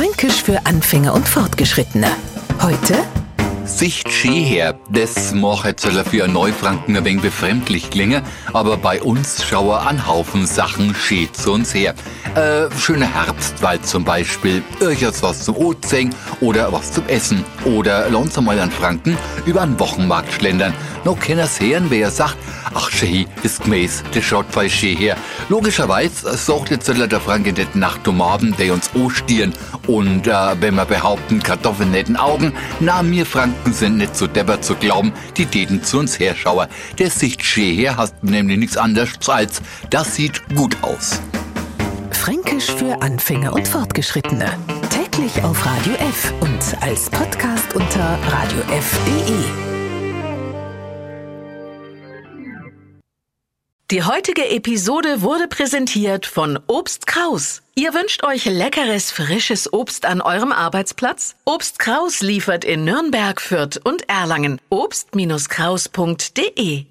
Fränkisch für Anfänger und Fortgeschrittene. Heute Sicht her, das mag jetzt für Neufranken ein wenig befremdlich klingen, aber bei uns schaue an Haufen Sachen schön zu uns her. Äh, schöner Herbstwald zum Beispiel, irgendwas was zum Ozean oder was zum Essen. Oder lohnt mal an Franken über einen Wochenmarkt schlendern. Noch keiner sehen, wer sagt, ach schön, ist gemäß, das schaut voll schön her. Logischerweise sorgt jetzt der Franken nicht Nacht um Abend, der uns ostieren. Und äh, wenn wir behaupten, Kartoffeln netten Augen, na, mir Franken sind nicht so depper zu glauben, die täten zu uns herschauer. Der Sicht schön her hast nämlich nichts anderes als, das sieht gut aus. Fränkisch für Anfänger und Fortgeschrittene. Täglich auf Radio F und als Podcast unter radiof.de. Die heutige Episode wurde präsentiert von Obst Kraus. Ihr wünscht euch leckeres, frisches Obst an eurem Arbeitsplatz? Obst Kraus liefert in Nürnberg, Fürth und Erlangen. Obst-Kraus.de